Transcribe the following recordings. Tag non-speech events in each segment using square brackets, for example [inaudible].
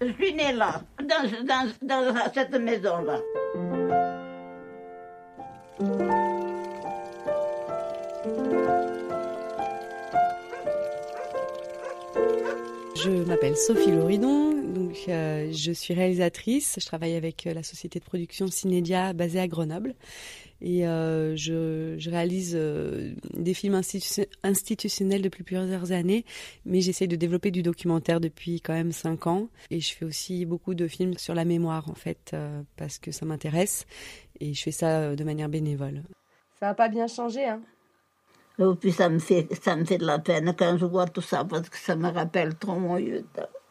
Je suis née là, dans, dans, dans cette maison-là. Je m'appelle Sophie Loridon, donc euh, je suis réalisatrice. Je travaille avec euh, la société de production Cinédia basée à Grenoble et euh, je, je, réalise euh, des films institu institutionnels depuis plusieurs années, mais j'essaie de développer du documentaire depuis quand même cinq ans et je fais aussi beaucoup de films sur la mémoire en fait euh, parce que ça m'intéresse et je fais ça de manière bénévole. Ça n'a pas bien changé, hein? Et puis ça me, fait, ça me fait de la peine quand je vois tout ça parce que ça me rappelle trop mon lieu.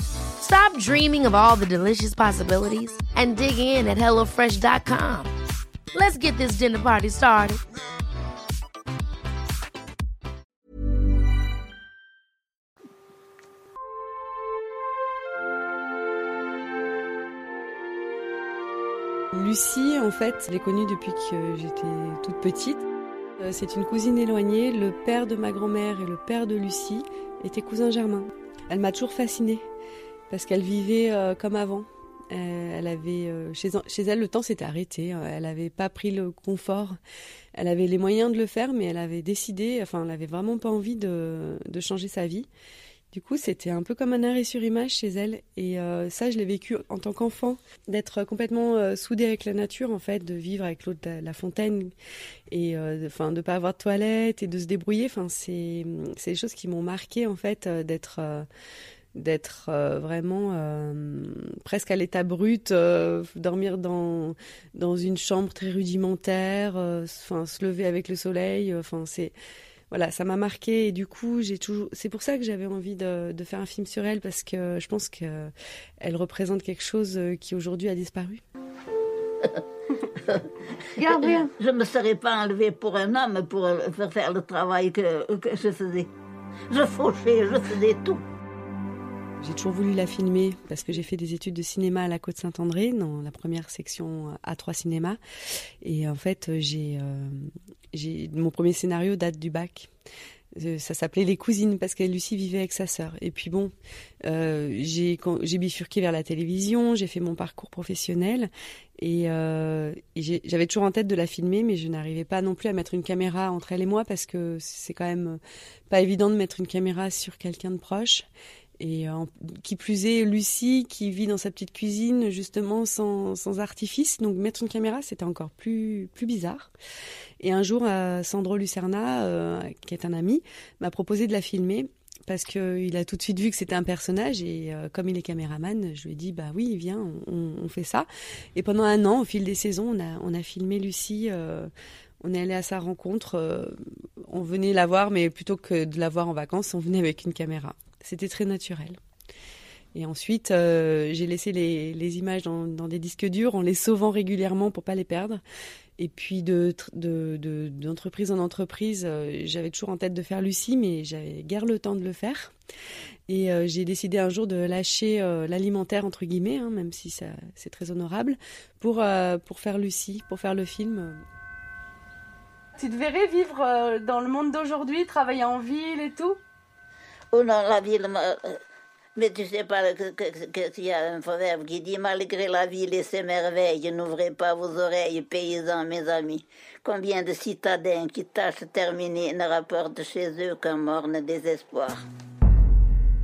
Stop dreaming of all the delicious possibilities and dig in at HelloFresh.com. Let's get this dinner party started. Lucie, en fait, je l'ai connue depuis que j'étais toute petite. Euh, c'est une cousine éloignée. Le père de ma grand-mère et le père de Lucie étaient cousins germains. Elle m'a toujours fascinée parce qu'elle vivait euh, comme avant. Euh, elle avait chez, chez, elle le temps s'était arrêté. Elle n'avait pas pris le confort. Elle avait les moyens de le faire, mais elle avait décidé. Enfin, elle n'avait vraiment pas envie de changer sa vie. Du coup, c'était un peu comme un arrêt sur image chez elle. Et euh, ça, je l'ai vécu en tant qu'enfant, d'être complètement euh, soudée avec la nature, en fait, de vivre avec l'eau de la fontaine et euh, de ne pas avoir de toilette et de se débrouiller. Enfin, c'est des choses qui m'ont marqué, en fait, euh, d'être d'être vraiment presque à l'état brut, dormir dans dans une chambre très rudimentaire, se lever avec le soleil, enfin c'est voilà, ça m'a marqué et du coup, j'ai toujours. C'est pour ça que j'avais envie de, de, faire un film sur elle parce que je pense que elle représente quelque chose qui aujourd'hui a disparu. [laughs] Gabriel. Je ne me serais pas enlevée pour un homme pour faire le travail que, que je faisais. Je fauchais, je faisais tout. J'ai toujours voulu la filmer parce que j'ai fait des études de cinéma à la Côte Saint-André dans la première section A3 cinéma et en fait j'ai euh, mon premier scénario date du bac. Euh, ça s'appelait Les Cousines parce que Lucie vivait avec sa sœur. Et puis bon, euh, j'ai bifurqué vers la télévision, j'ai fait mon parcours professionnel et, euh, et j'avais toujours en tête de la filmer, mais je n'arrivais pas non plus à mettre une caméra entre elle et moi parce que c'est quand même pas évident de mettre une caméra sur quelqu'un de proche. Et euh, qui plus est, Lucie qui vit dans sa petite cuisine justement sans, sans artifice. Donc mettre une caméra, c'était encore plus, bizarre. Et un jour, euh, Sandro Lucerna, euh, qui est un ami, m'a proposé de la filmer parce qu'il a tout de suite vu que c'était un personnage et comme il est caméraman, je lui ai dit bah oui, viens, on, fait ça. Et pendant un an, au fil des saisons, on a, filmé Lucie. On est allé à sa rencontre. On venait la voir, mais plutôt que de la voir en vacances, on venait avec une caméra. C'était très naturel. Et ensuite, euh, j'ai laissé les, images dans, des disques durs en les sauvant régulièrement pour pas les perdre. Et puis de d'entreprise de, de, en entreprise, euh, j'avais toujours en tête de faire Lucie, mais j'avais guère le temps de le faire. Et euh, j'ai décidé un jour de lâcher l'alimentaire entre guillemets, hein, même si c'est très honorable, pour pour faire Lucie, pour faire le film. Tu te verrais vivre dans le monde d'aujourd'hui, travailler en ville et tout? Oh non, la ville. Mais tu sais pas qu'il y a un proverbe qui dit malgré la ville et ses merveilles, n'ouvrez pas vos oreilles, paysans, mes amis. Combien de citadins qui tâchent terminer ne rapportent chez eux qu'un morne désespoir.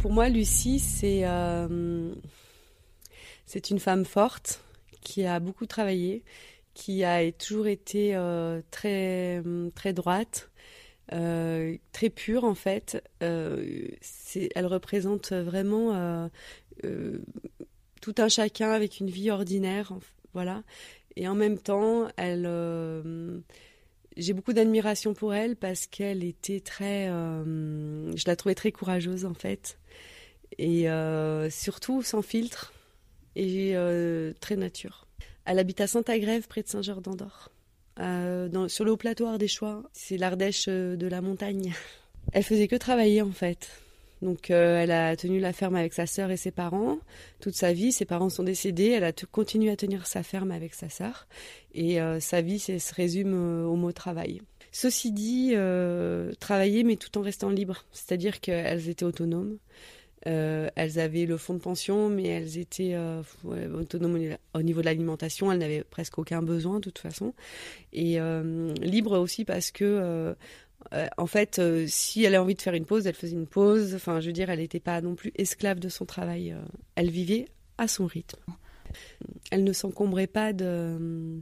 Pour moi, Lucie, c'est euh, c'est une femme forte qui a beaucoup travaillé, qui a toujours été euh, très très droite, euh, très pure en fait. Euh, elle représente vraiment euh, tout un chacun avec une vie ordinaire, voilà. Et en même temps, elle, j'ai beaucoup d'admiration pour elle parce qu'elle était très, je la trouvais très courageuse en fait, et surtout sans filtre et très nature. Elle habite à Saint-Agrève, près de Saint-Georges-d'Andorre. Euh, sur le haut plateau Ardéchois. C'est l'Ardèche euh, de la montagne. Elle faisait que travailler en fait. Donc euh, elle a tenu la ferme avec sa sœur et ses parents toute sa vie. Ses parents sont décédés. Elle a continué à tenir sa ferme avec sa sœur. Et sa vie se résume au mot travail. Ceci dit, travailler mais tout en restant libre. C'est-à-dire qu'elles étaient autonomes. Euh, elles avaient le fonds de pension, mais elles étaient euh, autonomes au niveau de l'alimentation. Elles n'avaient presque aucun besoin de toute façon. Et euh, libre aussi parce que, en fait, si elle avait envie de faire une pause, elle faisait une pause. Enfin, je veux dire, elle n'était pas non plus esclave de son travail. elle vivait à son rythme. Elle ne s'encombrait pas de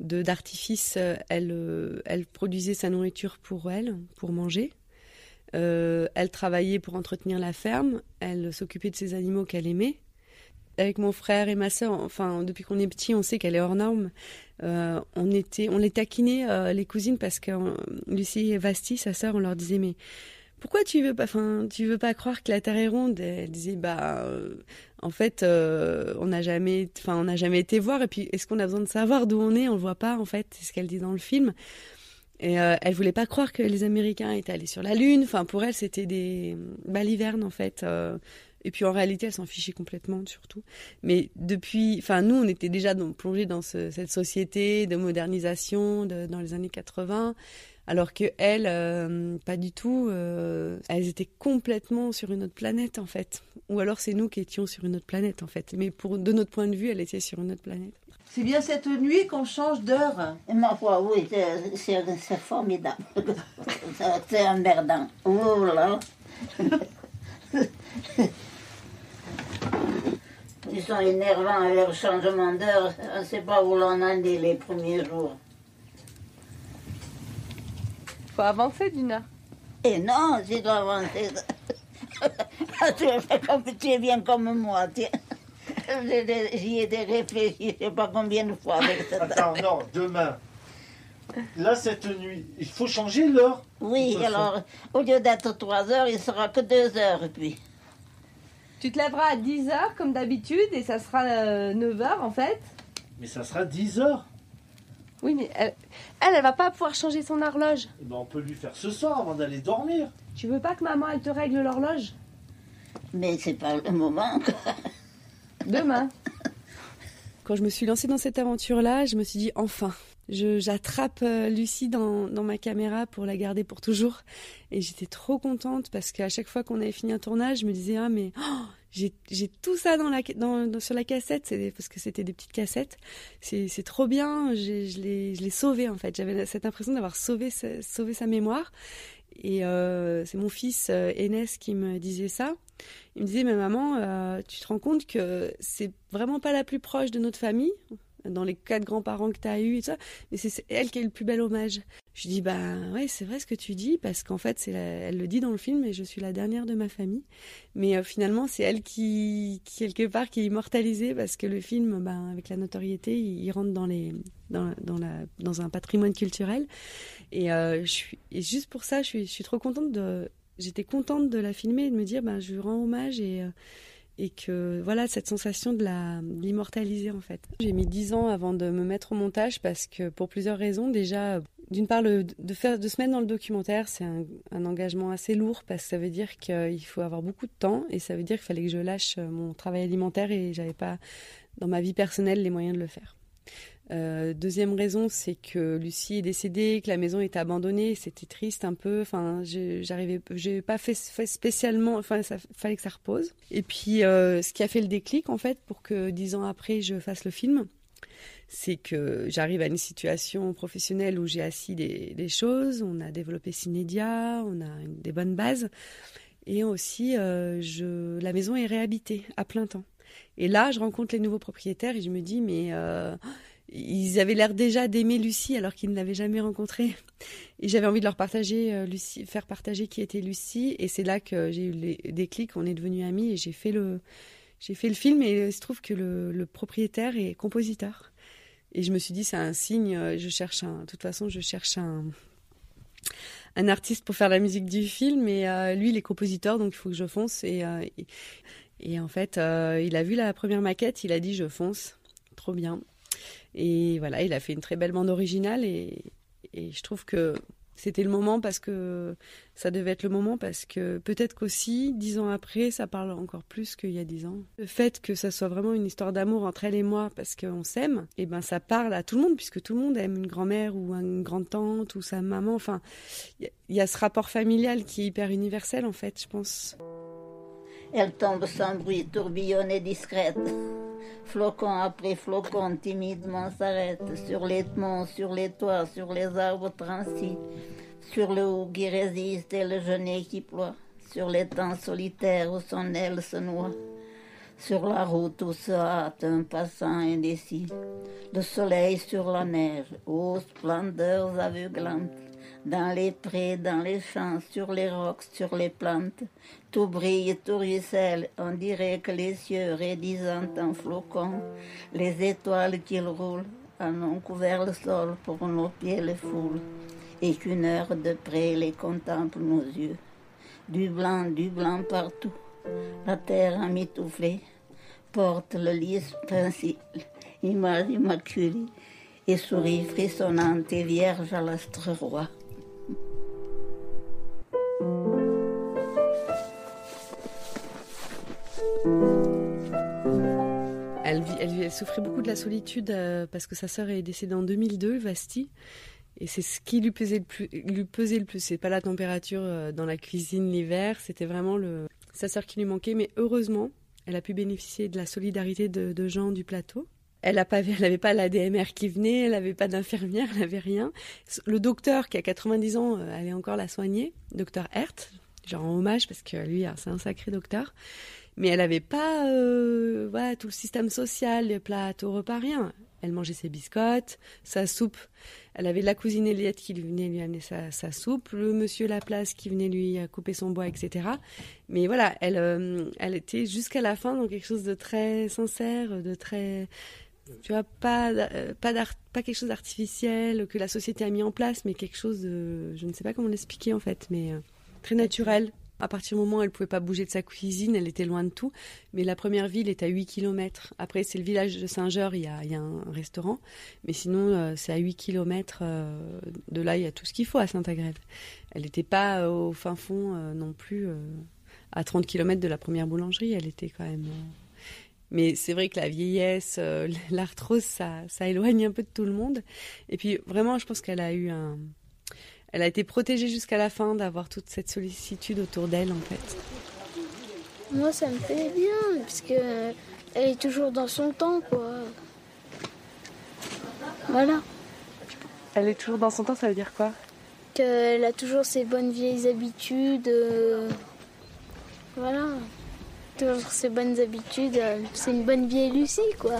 d'artifices. Elle, elle produisait sa nourriture pour elle, pour manger. Euh, elle travaillait pour entretenir la ferme, elle s'occupait de ses animaux qu'elle aimait. Avec mon frère et ma soeur, enfin depuis qu'on est petit, on sait qu'elle est hors norme. Euh, on était, on les taquinait euh, les cousines parce que Lucie et Vasti, sa sœur, on leur disait mais pourquoi tu veux pas, enfin tu veux pas croire que la terre est ronde? Elle disait bah en fait on n'a jamais, jamais été voir et puis est-ce qu'on a besoin de savoir d'où on est? On le voit pas en fait, c'est ce qu'elle dit dans le film. Et euh, elle voulait pas croire que les Américains étaient allés sur la Lune. Enfin, pour elle, c'était des balivernes en fait. Euh. et puis en réalité, elle s'en fichait complètement, surtout. Mais depuis, enfin, nous, on était déjà plongés dans cette société de modernisation dans les années 80, alors que euh, pas du tout. elles étaient complètement sur une autre planète en fait. Ou alors c'est nous qui étions sur une autre planète en fait. Mais pour de notre point de vue, elle était sur une autre planète. C'est bien cette nuit qu'on change d'heure. Ma foi, oui, c'est formidable. [laughs] c'est un merdant. Oh là [laughs] Ils sont énervants avec le changement d'heure. On ne sait pas où l'on en est les premiers jours. faut avancer heure. Et non, tu dois avancer. [laughs] tu, comme, tu es bien comme moi. tiens. J'y ai réfléchi, je sais pas combien de fois avec ça. Attends, non, demain. Là, cette nuit, il faut changer l'heure Oui, alors, au lieu d'être 3 heures, il sera que 2 heures, puis. Tu te lèveras à 10 heures, comme d'habitude, et ça sera 9 euh, heures, en fait. Mais ça sera 10 heures Oui, mais elle, elle, va pas pouvoir changer son horloge. Eh ben, on peut lui faire ce soir avant d'aller dormir. Tu veux pas que maman, elle te règle l'horloge? Mais c'est pas le moment, Demain. Quand je me suis lancée dans cette aventure-là, je me suis dit enfin, j'attrape euh, Lucie dans, ma caméra pour la garder pour toujours. Et j'étais trop contente parce qu'à chaque fois qu'on avait fini un tournage, je me disais ah mais oh, j'ai tout ça la, sur la cassette, parce que c'était des petites cassettes. C'est trop bien, je l'ai sauvé en fait. J'avais cette impression d'avoir sauvé, sa mémoire. Et euh, c'est mon fils euh, qui me disait ça. Il me disait, mais maman, euh, tu te rends compte que c'est vraiment pas la plus proche de notre famille, dans les quatre grands-parents que tu as eus et ça, mais c'est elle qui est le plus bel hommage. Je dis, bah ouais, c'est vrai ce que tu dis, parce qu'en fait, elle le dit dans le film, et je suis la dernière de ma famille. Mais euh, finalement, c'est elle qui, quelque part, qui est immortalisée, parce que le film, ben, avec la notoriété, il, rentre dans, les, dans, un patrimoine culturel. Et, euh, je suis, juste pour ça, je suis trop contente de. J'étais contente de la filmer et de me dire, ben, je rends hommage et. Euh, et que voilà cette sensation de l'immortaliser en fait. J'ai mis dix ans avant de me mettre au montage parce que pour plusieurs raisons déjà d'une part de faire de se mettre dans le documentaire c'est un, un, engagement assez lourd parce que ça veut dire qu'il faut avoir beaucoup de temps et ça veut dire qu'il fallait que je lâche mon travail alimentaire et j'avais pas dans ma vie personnelle les moyens de le faire. Euh, deuxième raison, c'est que Lucie est décédée, que la maison est abandonnée. C'était triste un peu. Enfin, j'arrivais, j'ai pas fait, spécialement. Enfin, fallait que ça repose. Et puis, euh, ce qui a fait le déclic, en fait, pour que dix ans après je fasse le film, c'est que j'arrive à une situation professionnelle où j'ai assis des, choses. On a développé Cinédia, on a des bonnes bases, et aussi, euh, la maison est réhabitée à plein temps. Et là, je rencontre les nouveaux propriétaires et je me dis, mais ils avaient l'air déjà d'aimer Lucie alors qu'ils ne l'avaient jamais rencontrée. Et j'avais envie de leur partager, euh, Lucie, faire partager qui était Lucie. Et c'est là que j'ai eu les déclics, on est devenus amis et j'ai fait le, fait le film. Et il se trouve que le, propriétaire est compositeur. Et je me suis dit, c'est un signe, euh, je cherche un, de toute façon, je cherche un, un artiste pour faire la musique du film. Et euh, lui, il est compositeur, donc il faut que je fonce. En fait, il a vu la première maquette, il a dit, je fonce. Trop bien. Et voilà, il a fait une très belle bande originale et, et je trouve que c'était le moment parce que ça devait être le moment parce que peut-être qu'aussi dix ans après ça parle encore plus qu'il y a dix ans. Le fait que ça soit vraiment une histoire d'amour entre elle et moi parce qu'on s'aime, et eh ben ça parle à tout le monde puisque tout le monde aime une grand-mère ou une grande-tante ou sa maman. Enfin, il y, a ce rapport familial qui est hyper universel en fait, je pense. Elle tombe sans bruit, tourbillonne et discrète. Flocon après flocon, timidement s'arrête sur les monts, sur les toits, sur les arbres transis, sur le haut qui résiste et le genêt qui ploie, sur les temps solitaires où son aile se noie. Sur la route où se hâte un passant indécis, le soleil sur la neige, ô splendeurs aveuglantes, dans les prés, dans les champs, sur les rocs, sur les plantes, tout brille, tout ruisselle, on dirait que les cieux raidissant en flocons, les étoiles qu'ils roulent, en ont couvert le sol pour nos pieds les foulent, et qu'une heure de près les contemple nos yeux. Du blanc, du blanc partout, la terre amitouflée porte le lys principe, image immaculée, et sourit frissonnante et vierge à l'astre roi. Elle, souffrait beaucoup de la solitude euh, parce que sa sœur est décédée en 2002, Vasti. Et c'est ce qui lui pesait le plus. Lui pesait le plus. C'est pas la température euh, dans la cuisine l'hiver, c'était vraiment sa sœur qui lui manquait. Mais heureusement, elle a pu bénéficier de la solidarité de, gens du plateau. Elle n'avait [laughs] pas la DMR qui venait, elle n'avait pas d'infirmière, elle n'avait rien. Le docteur qui a 90 ans euh, allait encore la soigner, docteur Hert, genre en hommage parce que lui, c'est un sacré docteur mais elle n'avait pas euh, voilà, tout le système social, les plats au repas, rien. Elle mangeait ses biscottes, sa soupe. Elle avait la cousine Eliette qui venait lui amener sa, soupe, le monsieur Laplace qui venait lui couper son bois, etc. Mais voilà, elle, euh, elle était jusqu'à la fin dans quelque chose de très sincère, de très tu vois, pas, euh, pas, quelque chose d'artificiel que la société a mis en place, mais quelque chose de, je ne sais pas comment l'expliquer en fait, mais euh, très naturel, à partir du moment où elle pouvait pas bouger de sa cuisine, elle était loin de tout. Mais la première ville est à 8 km. Après, c'est le village de Saint-Georges, il, il, y a un restaurant. Mais sinon, euh, c'est à 8 km euh, de là, il y a tout ce qu'il faut à Saint-Agrève. Elle n'était pas euh, au fin fond non plus, à 30 km de la première boulangerie. Elle était quand même. Mais c'est vrai que la vieillesse, [laughs] l'arthrose, ça, ça éloigne un peu de tout le monde. Et puis, vraiment, je pense qu'elle a eu un elle a été protégée jusqu'à la fin d'avoir toute cette sollicitude autour d'elle en fait. Moi ça me fait bien parce que elle est toujours dans son temps quoi. Voilà. Elle est toujours dans son temps, ça veut dire quoi? Qu'elle a toujours ses bonnes vieilles habitudes. Euh... Voilà. Toujours ses bonnes habitudes. C'est une bonne vieille Lucie quoi.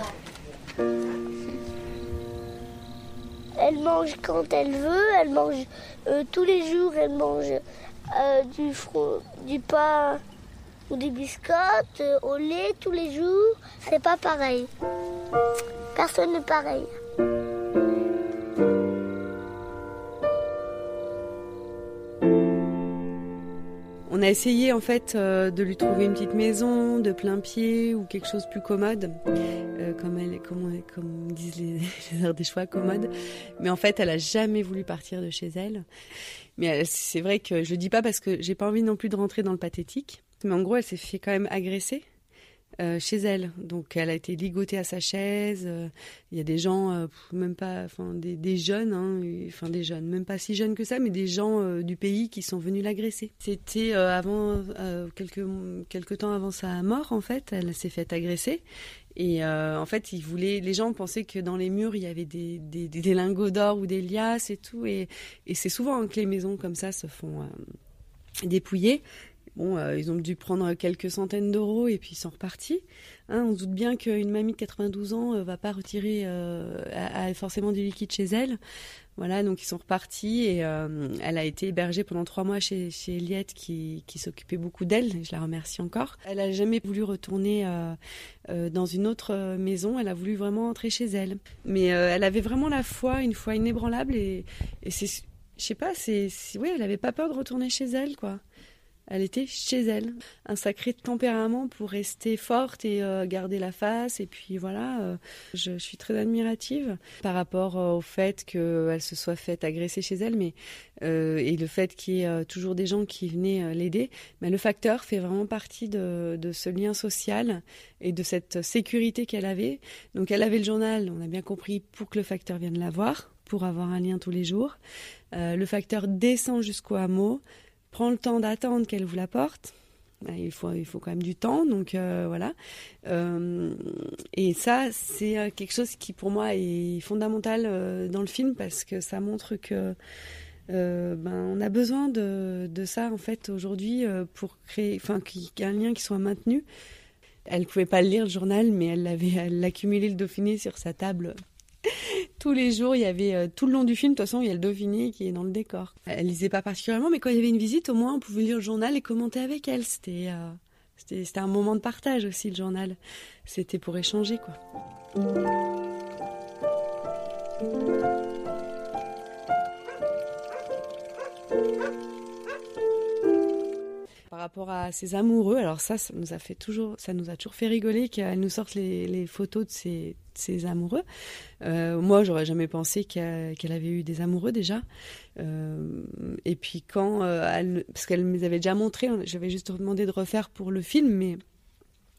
Elle mange quand elle veut, elle mange euh, tous les jours, elle mange euh, du, du pain ou des biscottes euh, au lait tous les jours. C'est pas pareil. Personne n'est pareil. On a essayé en fait de lui trouver une petite maison de plein pied ou quelque chose plus commode, euh, comme, elle, comme, comme disent les, [laughs] les des choix commodes. Mais en fait, elle a jamais voulu partir de chez elle. Mais c'est vrai que je le dis pas parce que j'ai pas envie non plus de rentrer dans le pathétique. Mais en gros, elle s'est fait quand même agresser euh, chez elle. Donc elle a été ligotée à sa chaise. Euh, il y a des gens, euh, même pas, enfin des, des, jeunes, hein, enfin des jeunes, même pas si jeunes que ça, mais des gens du pays qui sont venus l'agresser. C'était avant quelques quelques temps avant sa mort en fait. Elle s'est faite agresser. Et en fait, ils voulaient, les gens pensaient que dans les murs il y avait des, des, lingots d'or ou des liasses et tout. Et, et c'est souvent que les maisons comme ça se font dépouiller. Euh, ils ont dû prendre quelques centaines d'euros et puis ils sont repartis. Hein, on se doute bien qu'une mamie de 92 ans euh, va pas retirer euh, forcément du liquide chez elle. Voilà, donc ils sont repartis et elle a été hébergée pendant trois mois chez, Eliette qui, s'occupait beaucoup d'elle. Je la remercie encore. Elle a jamais voulu retourner dans une autre maison. Elle a voulu vraiment entrer chez elle. Mais elle avait vraiment la foi, une foi inébranlable et, et je sais pas, c'est, elle avait pas peur de retourner chez elle, quoi. Elle était chez elle. Un sacré tempérament pour rester forte et euh, garder la face. Et puis voilà, euh, je, suis très admirative par rapport euh, au fait qu'elle se soit faite agresser chez elle, mais et le fait qu'il y ait toujours des gens qui venaient l'aider. Mais le facteur fait vraiment partie de, de, ce lien social et de cette sécurité qu'elle avait. Donc elle avait le journal, on a bien compris, pour que le facteur vienne la voir, pour avoir un lien tous les jours. le facteur descend jusqu'au hameau prend le temps d'attendre qu'elle vous l'apporte. Ben, il faut, il faut quand même du temps, donc euh, voilà. Euh, et ça, c'est euh, quelque chose qui pour moi est fondamental dans le film parce que ça montre que ben, on a besoin de, de ça en fait aujourd'hui pour créer, enfin, qu'il un lien qui soit maintenu. Elle pouvait pas lire le journal, mais elle l'avait, l'accumulait le Dauphiné sur sa table tous les jours, il y avait euh, tout le long du film, de toute façon, il y a le Dauphiné qui est dans le décor. Elle lisait pas particulièrement, mais quand il y avait une visite, au moins, on pouvait lire le journal et commenter avec elle. C'était euh, c'était un moment de partage aussi, le journal. C'était pour échanger, quoi. Par rapport à ses amoureux. Alors ça, ça nous a fait toujours, ça nous a toujours fait rigoler qu'elle nous sorte les, photos de ses, amoureux. Euh, moi, j'aurais jamais pensé qu'elle avait eu des amoureux déjà. Euh, et puis quand euh, parce qu'elle me les avait déjà montré, j'avais juste demandé de refaire pour le film, mais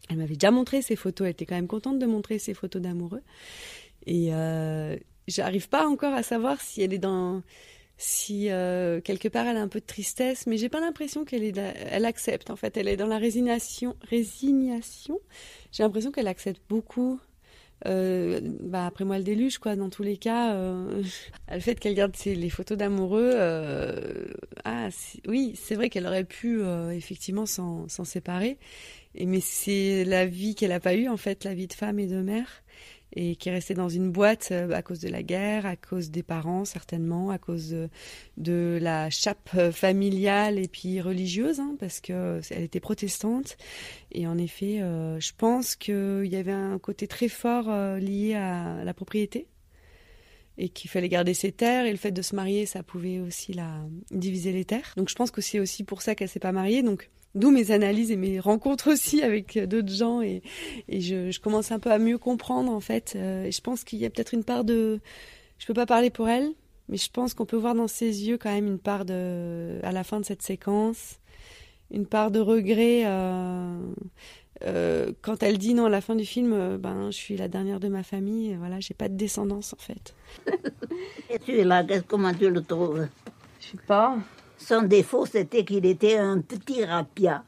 elle m'avait déjà montré ses photos. Elle était quand même contente de montrer ses photos d'amoureux. Et j'arrive pas encore à savoir si elle est dans si euh, quelque part elle a un peu de tristesse, mais j'ai pas l'impression qu'elle elle accepte en fait. Elle est dans la résignation. Résignation. J'ai l'impression qu'elle accepte beaucoup. Euh, bah après moi le déluge quoi. Dans tous les cas, euh, [laughs] le fait qu'elle garde les photos d'amoureux. ah oui, c'est vrai qu'elle aurait pu effectivement s'en séparer. Et mais c'est la vie qu'elle a pas eue en fait, la vie de femme et de mère et qui est resté dans une boîte euh, à cause de la guerre, à cause des parents certainement, à cause de, la chape euh, familiale et puis religieuse, hein, parce que elle était protestante. Et en effet, euh, je pense qu'il y avait un côté très fort lié à la propriété et qu'il fallait garder ses terres. Et le fait de se marier ça pouvait aussi la diviser les terres. Donc je pense que c'est aussi pour ça qu'elle s'est pas mariée. Donc D'où mes analyses et mes rencontres aussi avec d'autres gens et, et je, je, commence un peu à mieux comprendre en fait. Euh, et je pense qu'il y a peut-être une part de, je peux pas parler pour elle, mais je pense qu'on peut voir dans ses yeux quand même une part de, à la fin de cette séquence, une part de regret. Euh, euh, quand elle dit non à la fin du film, ben je suis la dernière de ma famille, et voilà, j'ai pas de descendance en fait. [laughs] et tu es là, comment tu le trouves? Je sais pas. Son défaut, c'était qu'il était un petit rapia.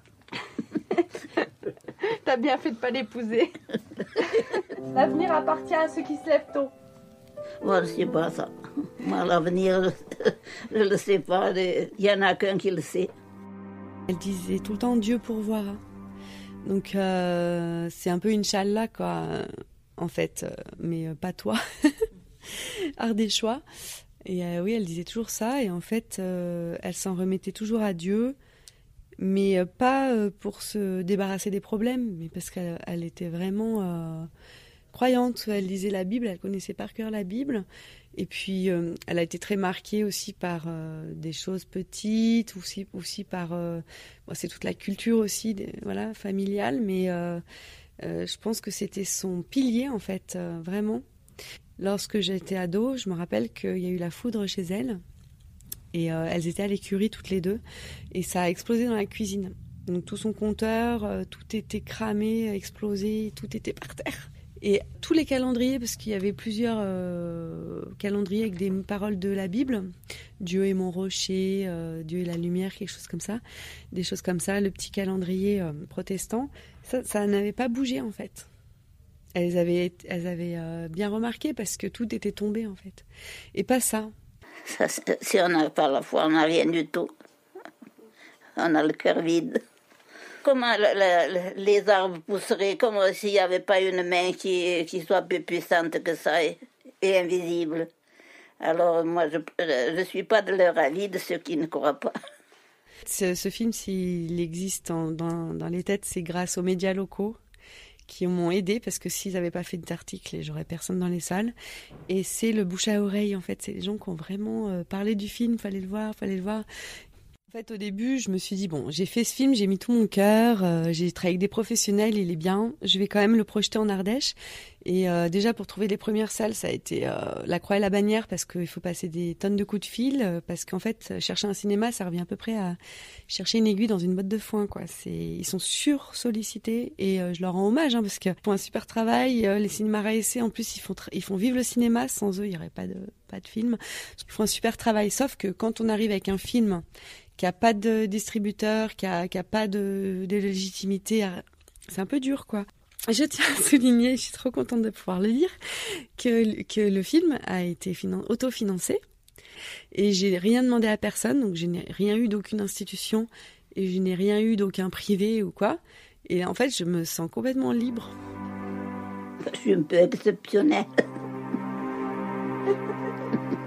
[laughs] T'as bien fait de pas l'épouser. [laughs] L'avenir appartient à ceux qui se lèvent tôt. Moi, je sais pas ça. Moi, l'avenir, [laughs] je le sais pas. Il y en a qu'un qui le sait. Elle disait tout le temps Dieu pour voir. Donc, euh, c'est un peu une là, quoi, en fait. Mais euh, pas toi. Art des choix. Et euh, oui, elle disait toujours ça. Et en fait, euh, elle s'en remettait toujours à Dieu, mais euh, pas pour se débarrasser des problèmes, mais parce qu'elle était vraiment croyante. Elle lisait la Bible, elle connaissait par cœur la Bible. Et puis, elle a été très marquée aussi par des choses petites, aussi, aussi par. c'est toute la culture aussi, voilà, familiale, mais je pense que c'était son pilier, en fait, vraiment. Lorsque j'étais ado, je me rappelle qu'il y a eu la foudre chez elles. Et euh, elles étaient à l'écurie toutes les deux. Et ça a explosé dans la cuisine. Donc tout son compteur, euh, tout était cramé, explosé, tout était par terre. Et tous les calendriers, parce qu'il y avait plusieurs euh, calendriers avec des paroles de la Bible, Dieu est mon rocher, Dieu est la lumière, quelque chose comme ça, des choses comme ça, le petit calendrier protestant, ça, ça n'avait pas bougé en fait elles avaient, elles avaient euh, bien remarqué parce que tout était tombé en fait. Et pas ça. si on n'a pas la foi, on n'a rien du tout. On a le cœur vide. Comment les arbres pousseraient? Comme s'il n'y avait pas une main qui, qui, soit plus puissante que ça et, invisible? Alors moi, je ne suis pas de leur avis de ceux qui ne croient pas. Ce, ce film, s'il existe dans, dans les têtes, c'est grâce aux médias locaux qui m'ont aidé parce que s'ils n'avaient pas fait d'article, j'aurais personne dans les salles. Et c'est le bouche à oreille en fait, c'est les gens qui ont vraiment euh, parlé du film, fallait le voir, fallait le voir. En fait, au début, je me suis dit bon, j'ai fait ce film, j'ai mis tout mon cœur, euh, j'ai travaillé avec des professionnels, il est bien. Je vais quand même le projeter en Ardèche. Et euh, déjà pour trouver les premières salles, ça a été euh, la croix et la bannière parce qu'il faut passer des tonnes de coups de fil. parce qu'en fait, chercher un cinéma, ça revient à peu près à chercher une aiguille dans une botte de foin. Quoi. C'est, ils sont sur sollicités et je leur rends hommage hein, parce qu'ils font un super travail. les cinémas RAEC, en plus, ils font ils font vivre le cinéma. Sans eux, il n'y aurait pas de pas de film. Ils font un super travail. Sauf que quand on arrive avec un film qui a pas de distributeur, qui a, qui a pas de, légitimité. C'est un peu dur, quoi. Je tiens à souligner, je suis trop contente de pouvoir le dire, que, que le film a été autofinancé et j'ai rien demandé à personne, donc je n'ai rien eu d'aucune institution et je n'ai rien eu d'aucun privé ou quoi. Et en fait, je me sens complètement libre. Je suis un peu exceptionnelle. [laughs]